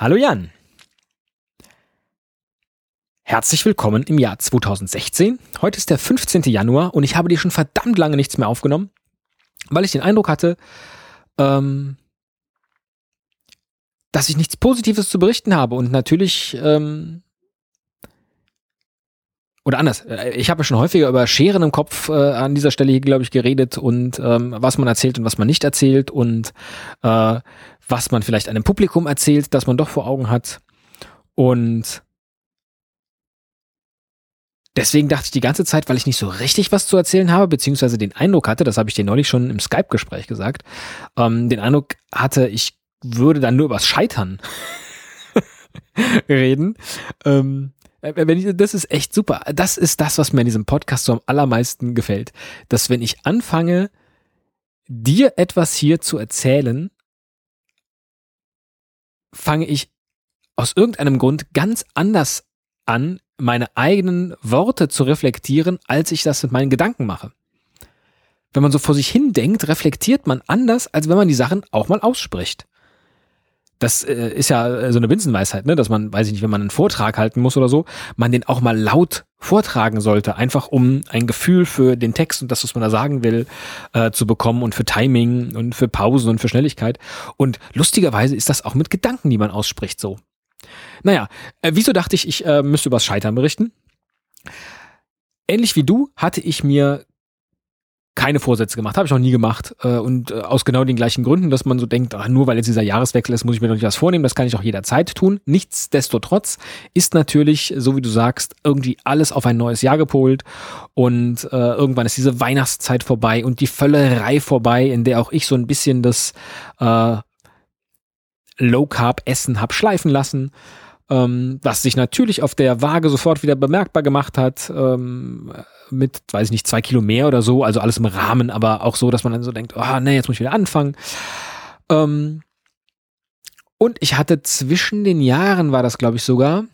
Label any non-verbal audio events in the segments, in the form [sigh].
Hallo Jan. Herzlich willkommen im Jahr 2016. Heute ist der 15. Januar und ich habe dir schon verdammt lange nichts mehr aufgenommen, weil ich den Eindruck hatte, ähm, dass ich nichts Positives zu berichten habe und natürlich ähm, oder anders, äh, ich habe ja schon häufiger über Scheren im Kopf äh, an dieser Stelle hier, glaube ich, geredet und ähm, was man erzählt und was man nicht erzählt und äh, was man vielleicht einem Publikum erzählt, das man doch vor Augen hat. Und deswegen dachte ich die ganze Zeit, weil ich nicht so richtig was zu erzählen habe, beziehungsweise den Eindruck hatte, das habe ich dir neulich schon im Skype-Gespräch gesagt, ähm, den Eindruck hatte, ich würde dann nur übers Scheitern [laughs] reden. Ähm, das ist echt super. Das ist das, was mir in diesem Podcast so am allermeisten gefällt. Dass wenn ich anfange, dir etwas hier zu erzählen, fange ich aus irgendeinem Grund ganz anders an, meine eigenen Worte zu reflektieren, als ich das mit meinen Gedanken mache. Wenn man so vor sich hin denkt, reflektiert man anders, als wenn man die Sachen auch mal ausspricht. Das äh, ist ja äh, so eine Binsenweisheit, ne? dass man, weiß ich nicht, wenn man einen Vortrag halten muss oder so, man den auch mal laut vortragen sollte, einfach um ein Gefühl für den Text und das, was man da sagen will, äh, zu bekommen und für Timing und für Pausen und für Schnelligkeit. Und lustigerweise ist das auch mit Gedanken, die man ausspricht, so. Naja, äh, wieso dachte ich, ich äh, müsste übers Scheitern berichten? Ähnlich wie du hatte ich mir keine Vorsätze gemacht, habe ich noch nie gemacht äh, und äh, aus genau den gleichen Gründen, dass man so denkt, ach, nur weil jetzt dieser Jahreswechsel ist, muss ich mir doch nicht was vornehmen, das kann ich auch jederzeit tun. Nichtsdestotrotz ist natürlich, so wie du sagst, irgendwie alles auf ein neues Jahr gepolt und äh, irgendwann ist diese Weihnachtszeit vorbei und die Völlerei vorbei, in der auch ich so ein bisschen das äh, Low Carb Essen hab schleifen lassen ähm, was sich natürlich auf der Waage sofort wieder bemerkbar gemacht hat, ähm, mit, weiß ich nicht, zwei Kilo mehr oder so, also alles im Rahmen, aber auch so, dass man dann so denkt, oh nee, jetzt muss ich wieder anfangen. Ähm, und ich hatte zwischen den Jahren, war das glaube ich sogar,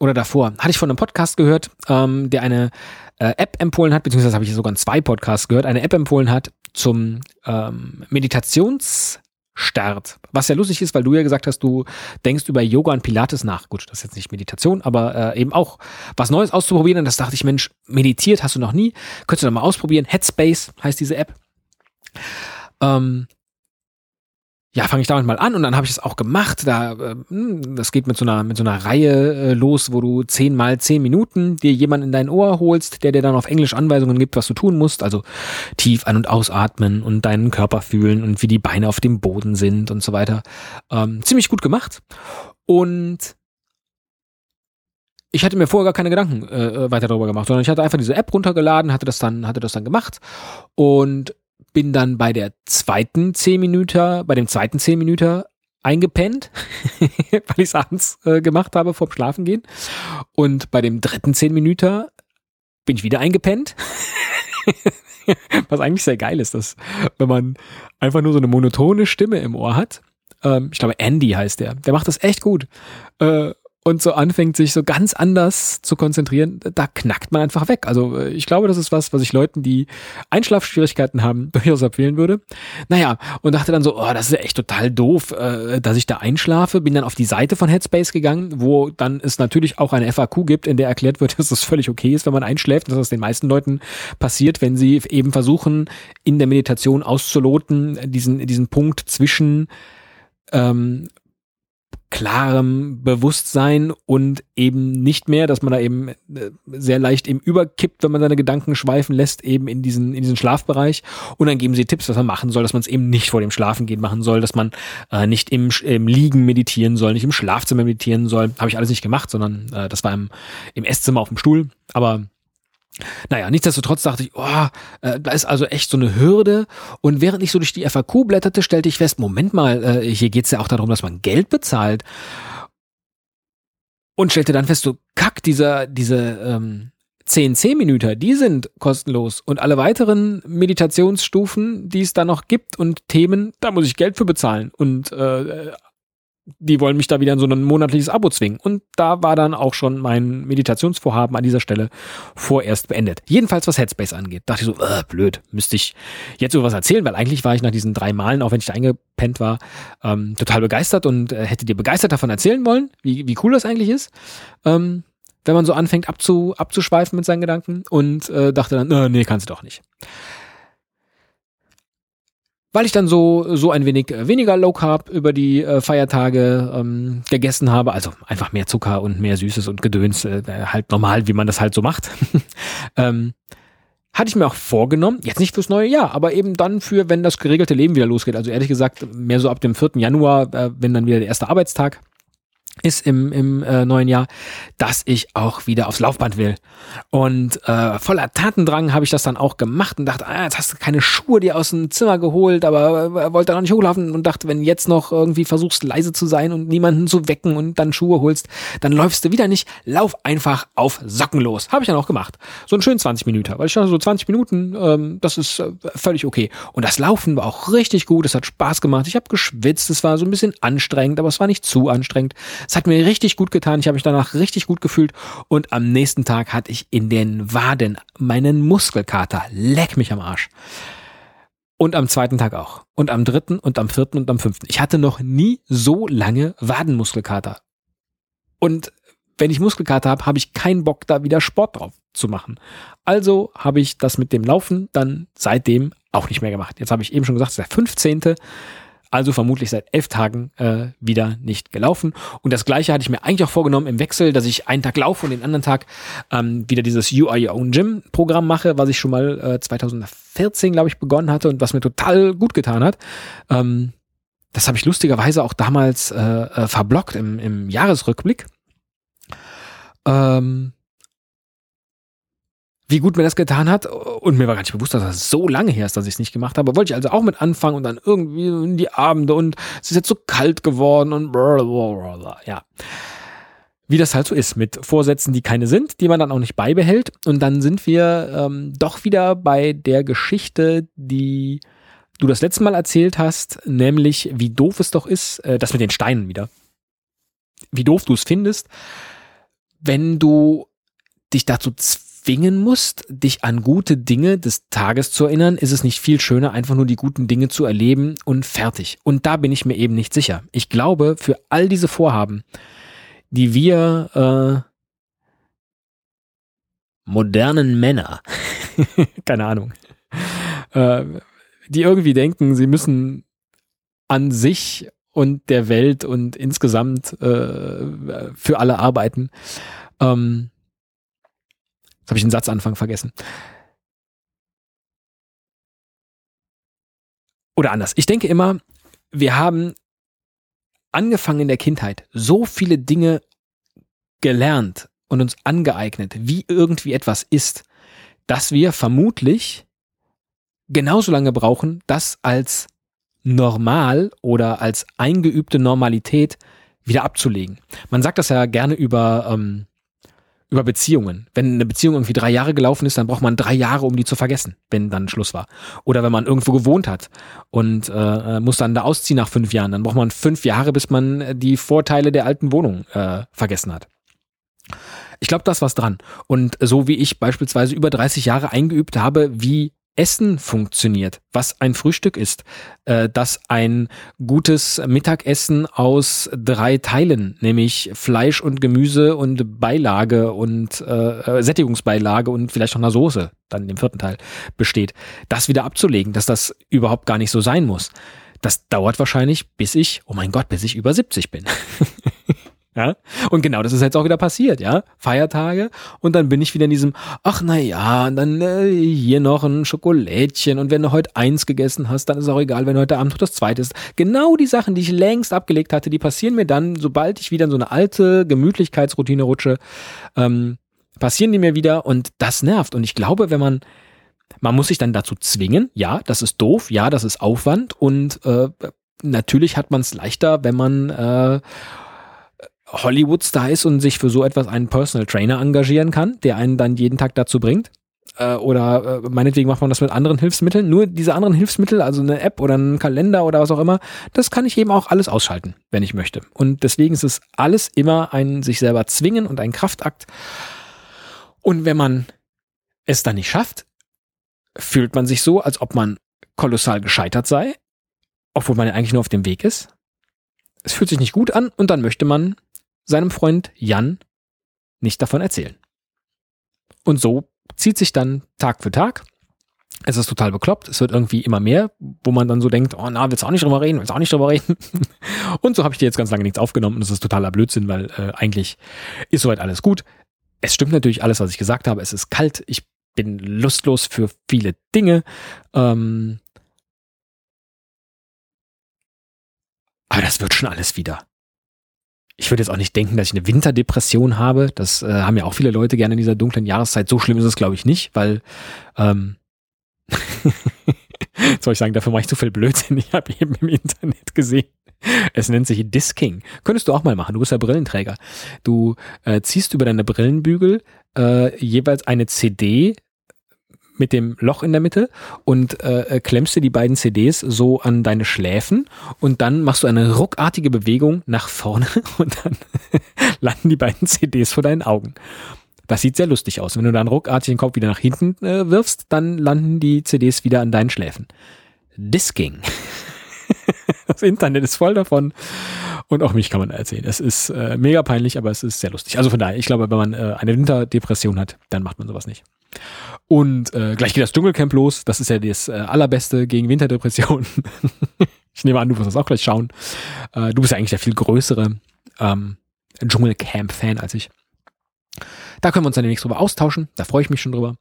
oder davor, hatte ich von einem Podcast gehört, ähm, der eine äh, App empfohlen hat, beziehungsweise habe ich sogar zwei Podcasts gehört, eine App empfohlen hat zum ähm, Meditations- Start. Was ja lustig ist, weil du ja gesagt hast, du denkst über Yoga und Pilates nach. Gut, das ist jetzt nicht Meditation, aber äh, eben auch was Neues auszuprobieren. Und das dachte ich, Mensch, meditiert hast du noch nie. Könntest du doch mal ausprobieren. Headspace heißt diese App. Ähm, ja, fange ich damit mal an und dann habe ich es auch gemacht. Da, äh, hm, das geht mit so einer mit so einer Reihe äh, los, wo du zehn mal zehn Minuten dir jemanden in dein Ohr holst, der dir dann auf Englisch Anweisungen gibt, was du tun musst. Also tief ein- und ausatmen und deinen Körper fühlen und wie die Beine auf dem Boden sind und so weiter. Ähm, ziemlich gut gemacht. Und ich hatte mir vorher gar keine Gedanken äh, weiter darüber gemacht, sondern ich hatte einfach diese App runtergeladen, hatte das dann, hatte das dann gemacht und bin dann bei der zweiten 10 Minuten, bei dem zweiten 10 Minuten eingepennt, [laughs] weil ich es abends äh, gemacht habe vorm Schlafengehen. Und bei dem dritten 10 Minuten bin ich wieder eingepennt. [laughs] Was eigentlich sehr geil ist, dass wenn man einfach nur so eine monotone Stimme im Ohr hat. Ähm, ich glaube, Andy heißt der. Der macht das echt gut. Äh, und so anfängt, sich so ganz anders zu konzentrieren, da knackt man einfach weg. Also äh, ich glaube, das ist was, was ich Leuten, die Einschlafschwierigkeiten haben, [laughs] durchaus empfehlen würde. Naja, und dachte dann so, oh, das ist echt total doof, äh, dass ich da einschlafe. Bin dann auf die Seite von Headspace gegangen, wo dann es natürlich auch eine FAQ gibt, in der erklärt wird, [laughs] dass es völlig okay ist, wenn man einschläft, dass das den meisten Leuten passiert, wenn sie eben versuchen, in der Meditation auszuloten, diesen, diesen Punkt zwischen ähm, klarem Bewusstsein und eben nicht mehr, dass man da eben äh, sehr leicht eben überkippt, wenn man seine Gedanken schweifen lässt, eben in diesen, in diesen Schlafbereich. Und dann geben sie Tipps, was man machen soll, dass man es eben nicht vor dem Schlafengehen machen soll, dass man äh, nicht im, im Liegen meditieren soll, nicht im Schlafzimmer meditieren soll. Habe ich alles nicht gemacht, sondern äh, das war im, im Esszimmer auf dem Stuhl. Aber naja, nichtsdestotrotz dachte ich, oh, äh, da ist also echt so eine Hürde. Und während ich so durch die FAQ blätterte, stellte ich fest, Moment mal, äh, hier geht's ja auch darum, dass man Geld bezahlt. Und stellte dann fest, so kack, dieser, diese ähm, 10-10-Minüter, die sind kostenlos. Und alle weiteren Meditationsstufen, die es da noch gibt und Themen, da muss ich Geld für bezahlen. Und äh, die wollen mich da wieder in so ein monatliches Abo zwingen. Und da war dann auch schon mein Meditationsvorhaben an dieser Stelle vorerst beendet. Jedenfalls was Headspace angeht. Dachte ich so, äh, blöd, müsste ich jetzt sowas erzählen, weil eigentlich war ich nach diesen drei Malen, auch wenn ich da eingepennt war, ähm, total begeistert und äh, hätte dir begeistert davon erzählen wollen, wie, wie cool das eigentlich ist. Ähm, wenn man so anfängt abzu, abzuschweifen mit seinen Gedanken und äh, dachte dann, äh, nee, kannst du doch nicht weil ich dann so so ein wenig äh, weniger Low Carb über die äh, Feiertage ähm, gegessen habe, also einfach mehr Zucker und mehr Süßes und Gedöns, äh, halt normal, wie man das halt so macht. [laughs] ähm, hatte ich mir auch vorgenommen, jetzt nicht fürs neue Jahr, aber eben dann für, wenn das geregelte Leben wieder losgeht. Also ehrlich gesagt, mehr so ab dem 4. Januar, äh, wenn dann wieder der erste Arbeitstag ist im, im äh, neuen Jahr, dass ich auch wieder aufs Laufband will. Und äh, voller Tatendrang habe ich das dann auch gemacht und dachte, ah, jetzt hast du keine Schuhe dir aus dem Zimmer geholt, aber äh, wollte dann nicht hochlaufen und dachte, wenn jetzt noch irgendwie versuchst leise zu sein und niemanden zu wecken und dann Schuhe holst, dann läufst du wieder nicht. Lauf einfach auf Socken los. Habe ich dann auch gemacht. So einen schönen 20 Minuten. Weil ich dachte, so 20 Minuten, ähm, das ist äh, völlig okay. Und das Laufen war auch richtig gut. Es hat Spaß gemacht. Ich habe geschwitzt. Es war so ein bisschen anstrengend, aber es war nicht zu anstrengend. Es hat mir richtig gut getan. Ich habe mich danach richtig gut gefühlt. Und am nächsten Tag hatte ich in den Waden meinen Muskelkater. Leck mich am Arsch. Und am zweiten Tag auch. Und am dritten und am vierten und am fünften. Ich hatte noch nie so lange Wadenmuskelkater. Und wenn ich Muskelkater habe, habe ich keinen Bock, da wieder Sport drauf zu machen. Also habe ich das mit dem Laufen dann seitdem auch nicht mehr gemacht. Jetzt habe ich eben schon gesagt, es ist der 15 also vermutlich seit elf Tagen äh, wieder nicht gelaufen. Und das gleiche hatte ich mir eigentlich auch vorgenommen im Wechsel, dass ich einen Tag laufe und den anderen Tag ähm, wieder dieses You Are Your Own Gym Programm mache, was ich schon mal äh, 2014, glaube ich, begonnen hatte und was mir total gut getan hat. Ähm, das habe ich lustigerweise auch damals äh, äh, verblockt im, im Jahresrückblick. Ähm, wie gut mir das getan hat. Und mir war gar nicht bewusst, dass das so lange her ist, dass ich es nicht gemacht habe. Wollte ich also auch mit anfangen und dann irgendwie in die Abende und es ist jetzt so kalt geworden und blablabla. ja. Wie das halt so ist mit Vorsätzen, die keine sind, die man dann auch nicht beibehält. Und dann sind wir ähm, doch wieder bei der Geschichte, die du das letzte Mal erzählt hast, nämlich wie doof es doch ist, äh, das mit den Steinen wieder. Wie doof du es findest, wenn du dich dazu zwingst, zwingen musst, dich an gute Dinge des Tages zu erinnern, ist es nicht viel schöner, einfach nur die guten Dinge zu erleben und fertig. Und da bin ich mir eben nicht sicher. Ich glaube, für all diese Vorhaben, die wir äh, modernen Männer, [laughs] keine Ahnung, äh, die irgendwie denken, sie müssen an sich und der Welt und insgesamt äh, für alle arbeiten. Ähm, Jetzt habe ich den Satzanfang vergessen. Oder anders. Ich denke immer, wir haben angefangen in der Kindheit so viele Dinge gelernt und uns angeeignet, wie irgendwie etwas ist, dass wir vermutlich genauso lange brauchen, das als normal oder als eingeübte Normalität wieder abzulegen. Man sagt das ja gerne über ähm, über Beziehungen. Wenn eine Beziehung irgendwie drei Jahre gelaufen ist, dann braucht man drei Jahre, um die zu vergessen, wenn dann Schluss war. Oder wenn man irgendwo gewohnt hat und äh, muss dann da ausziehen nach fünf Jahren, dann braucht man fünf Jahre, bis man die Vorteile der alten Wohnung äh, vergessen hat. Ich glaube, das war's dran. Und so wie ich beispielsweise über 30 Jahre eingeübt habe, wie Essen funktioniert, was ein Frühstück ist, äh, dass ein gutes Mittagessen aus drei Teilen, nämlich Fleisch und Gemüse und Beilage und äh, Sättigungsbeilage und vielleicht noch einer Soße, dann im vierten Teil, besteht. Das wieder abzulegen, dass das überhaupt gar nicht so sein muss. Das dauert wahrscheinlich, bis ich, oh mein Gott, bis ich über 70 bin. [laughs] Ja? Und genau das ist jetzt auch wieder passiert, ja. Feiertage und dann bin ich wieder in diesem, ach na ja, dann äh, hier noch ein Schokolädchen und wenn du heute eins gegessen hast, dann ist auch egal, wenn heute Abend noch das zweite ist. Genau die Sachen, die ich längst abgelegt hatte, die passieren mir dann, sobald ich wieder in so eine alte Gemütlichkeitsroutine rutsche, ähm, passieren die mir wieder und das nervt. Und ich glaube, wenn man man muss sich dann dazu zwingen, ja, das ist doof, ja, das ist Aufwand und äh, natürlich hat man es leichter, wenn man äh, Hollywood-Star ist und sich für so etwas einen Personal Trainer engagieren kann, der einen dann jeden Tag dazu bringt. äh, oder äh, meinetwegen macht man das mit anderen Hilfsmitteln. Nur diese anderen Hilfsmittel, also eine App oder ein Kalender oder was auch immer, das kann ich eben auch alles ausschalten, wenn ich möchte. Und deswegen ist es alles immer ein sich selber zwingen und ein Kraftakt. Und wenn man es dann nicht schafft, fühlt man sich so, als ob man kolossal gescheitert sei, obwohl man ja eigentlich nur auf dem Weg ist. Es fühlt sich nicht gut an und dann möchte man seinem Freund Jan nicht davon erzählen. Und so zieht sich dann Tag für Tag. Es ist total bekloppt. Es wird irgendwie immer mehr, wo man dann so denkt, oh na, willst du auch nicht drüber reden, willst du auch nicht drüber reden. [laughs] und so habe ich dir jetzt ganz lange nichts aufgenommen und das ist totaler Blödsinn, weil äh, eigentlich ist soweit alles gut. Es stimmt natürlich alles, was ich gesagt habe. Es ist kalt. Ich bin lustlos für viele Dinge. Ähm aber das wird schon alles wieder ich würde jetzt auch nicht denken, dass ich eine Winterdepression habe. Das äh, haben ja auch viele Leute gerne in dieser dunklen Jahreszeit. So schlimm ist es, glaube ich, nicht, weil ähm, [laughs] soll ich sagen, dafür mache ich zu viel Blödsinn. Ich habe eben im Internet gesehen. Es nennt sich Disking. Könntest du auch mal machen. Du bist ja Brillenträger. Du äh, ziehst über deine Brillenbügel äh, jeweils eine CD mit dem Loch in der Mitte und äh, äh klemmst dir die beiden CDs so an deine Schläfen und dann machst du eine ruckartige Bewegung nach vorne [laughs] und dann [laughs] landen die beiden CDs vor deinen Augen. Das sieht sehr lustig aus. Wenn du dann ruckartig den Kopf wieder nach hinten äh, wirfst, dann landen die CDs wieder an deinen Schläfen. Disking. [laughs] das Internet ist voll davon. Und auch mich kann man erzählen. Es ist äh, mega peinlich, aber es ist sehr lustig. Also von daher, ich glaube, wenn man äh, eine Winterdepression hat, dann macht man sowas nicht. Und äh, gleich geht das Dschungelcamp los. Das ist ja das äh, allerbeste gegen Winterdepression. [laughs] ich nehme an, du wirst das auch gleich schauen. Äh, du bist ja eigentlich der viel größere ähm, Dschungelcamp-Fan als ich. Da können wir uns dann demnächst drüber austauschen. Da freue ich mich schon drüber.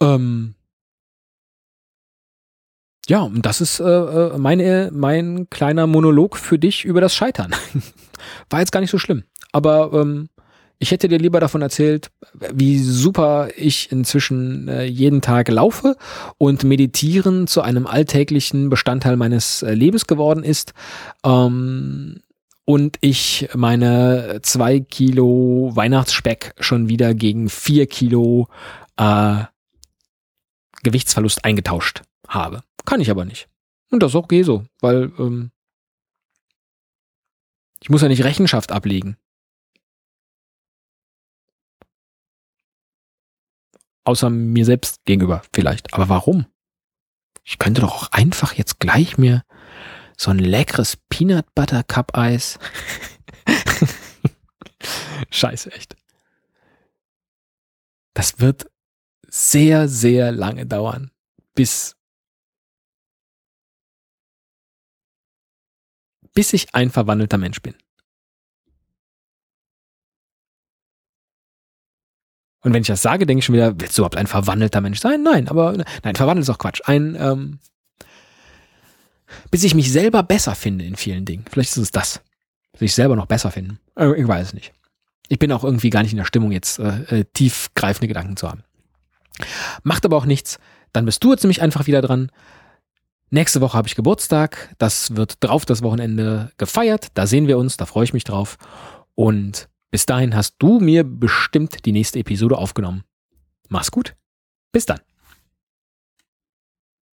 Ähm, ja, und das ist äh, äh meine, mein kleiner Monolog für dich über das Scheitern. [laughs] War jetzt gar nicht so schlimm. Aber ähm, ich hätte dir lieber davon erzählt, wie super ich inzwischen äh, jeden Tag laufe und meditieren zu einem alltäglichen Bestandteil meines äh, Lebens geworden ist. Ähm, und ich meine zwei Kilo Weihnachtsspeck schon wieder gegen vier Kilo äh, Gewichtsverlust eingetauscht habe. Kann ich aber nicht. Und das ist okay so, weil ähm, ich muss ja nicht Rechenschaft ablegen. Außer mir selbst gegenüber vielleicht. Aber warum? Ich könnte doch auch einfach jetzt gleich mir so ein leckeres Peanut Butter Cup Eis. [laughs] Scheiße, echt. Das wird sehr, sehr lange dauern, bis, bis ich ein verwandelter Mensch bin. Und wenn ich das sage, denke ich schon wieder, willst du überhaupt ein verwandelter Mensch sein? Nein, aber nein, verwandelt ist auch Quatsch. Ein, ähm, bis ich mich selber besser finde in vielen Dingen. Vielleicht ist es das. Sich selber noch besser finden. Äh, ich weiß es nicht. Ich bin auch irgendwie gar nicht in der Stimmung, jetzt äh, äh, tiefgreifende Gedanken zu haben. Macht aber auch nichts. Dann bist du jetzt nämlich einfach wieder dran. Nächste Woche habe ich Geburtstag. Das wird drauf das Wochenende gefeiert. Da sehen wir uns. Da freue ich mich drauf. Und bis dahin hast du mir bestimmt die nächste Episode aufgenommen. Mach's gut. Bis dann.